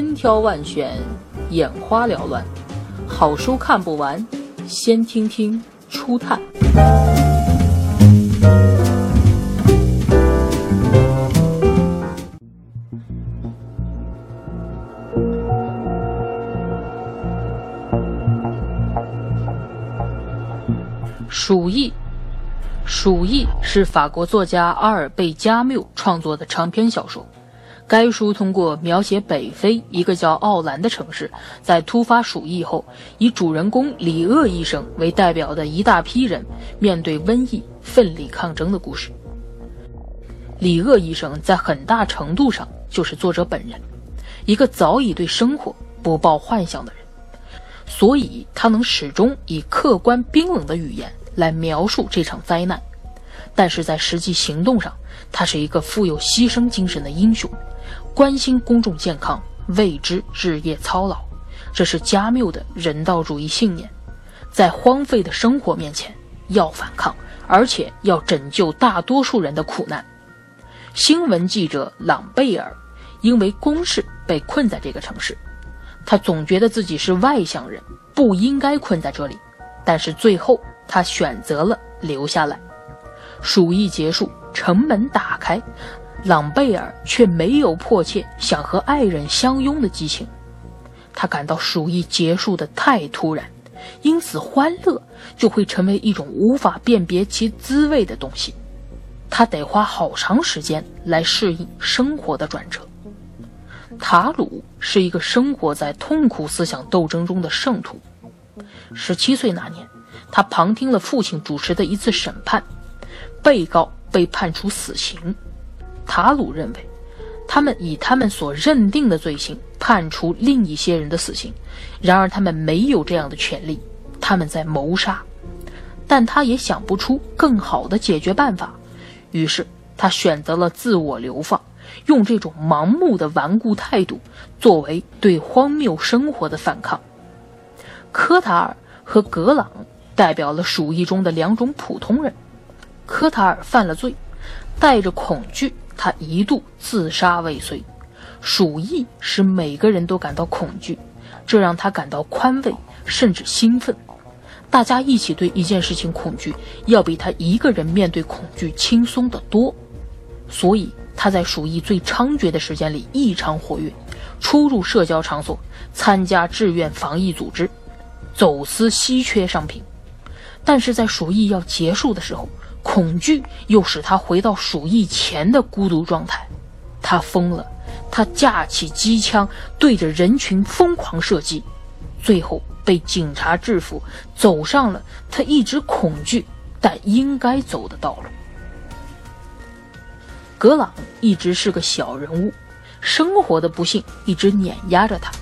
千挑万选，眼花缭乱，好书看不完，先听听初探。《鼠疫》，《鼠疫》是法国作家阿尔贝·加缪创作的长篇小说。该书通过描写北非一个叫奥兰的城市，在突发鼠疫后，以主人公里厄医生为代表的一大批人面对瘟疫奋力抗争的故事。里厄医生在很大程度上就是作者本人，一个早已对生活不抱幻想的人，所以他能始终以客观冰冷的语言。来描述这场灾难，但是在实际行动上，他是一个富有牺牲精神的英雄，关心公众健康，为之日夜操劳，这是加缪的人道主义信念。在荒废的生活面前，要反抗，而且要拯救大多数人的苦难。新闻记者朗贝尔因为公事被困在这个城市，他总觉得自己是外乡人，不应该困在这里，但是最后。他选择了留下来。鼠疫结束，城门打开，朗贝尔却没有迫切想和爱人相拥的激情。他感到鼠疫结束的太突然，因此欢乐就会成为一种无法辨别其滋味的东西。他得花好长时间来适应生活的转折。塔鲁是一个生活在痛苦思想斗争中的圣徒。十七岁那年。他旁听了父亲主持的一次审判，被告被判处死刑。塔鲁认为，他们以他们所认定的罪行判处另一些人的死刑，然而他们没有这样的权利，他们在谋杀。但他也想不出更好的解决办法，于是他选择了自我流放，用这种盲目的顽固态度作为对荒谬生活的反抗。科塔尔和格朗。代表了鼠疫中的两种普通人。科塔尔犯了罪，带着恐惧，他一度自杀未遂。鼠疫使每个人都感到恐惧，这让他感到宽慰，甚至兴奋。大家一起对一件事情恐惧，要比他一个人面对恐惧轻松得多。所以他在鼠疫最猖獗的时间里异常活跃，出入社交场所，参加志愿防疫组织，走私稀缺商品。但是在鼠疫要结束的时候，恐惧又使他回到鼠疫前的孤独状态。他疯了，他架起机枪对着人群疯狂射击，最后被警察制服，走上了他一直恐惧但应该走的道路。格朗一直是个小人物，生活的不幸一直碾压着他，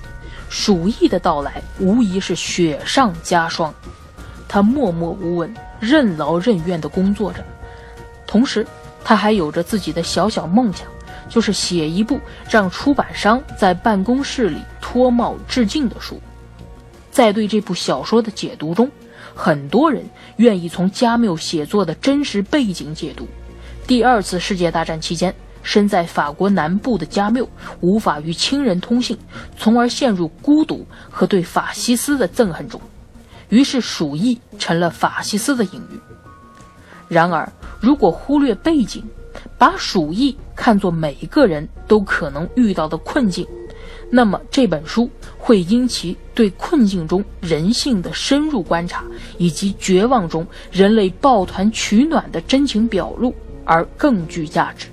鼠疫的到来无疑是雪上加霜。他默默无闻、任劳任怨地工作着，同时，他还有着自己的小小梦想，就是写一部让出版商在办公室里脱帽致敬的书。在对这部小说的解读中，很多人愿意从加缪写作的真实背景解读：第二次世界大战期间，身在法国南部的加缪无法与亲人通信，从而陷入孤独和对法西斯的憎恨中。于是，鼠疫成了法西斯的隐喻。然而，如果忽略背景，把鼠疫看作每一个人都可能遇到的困境，那么这本书会因其对困境中人性的深入观察，以及绝望中人类抱团取暖的真情表露而更具价值。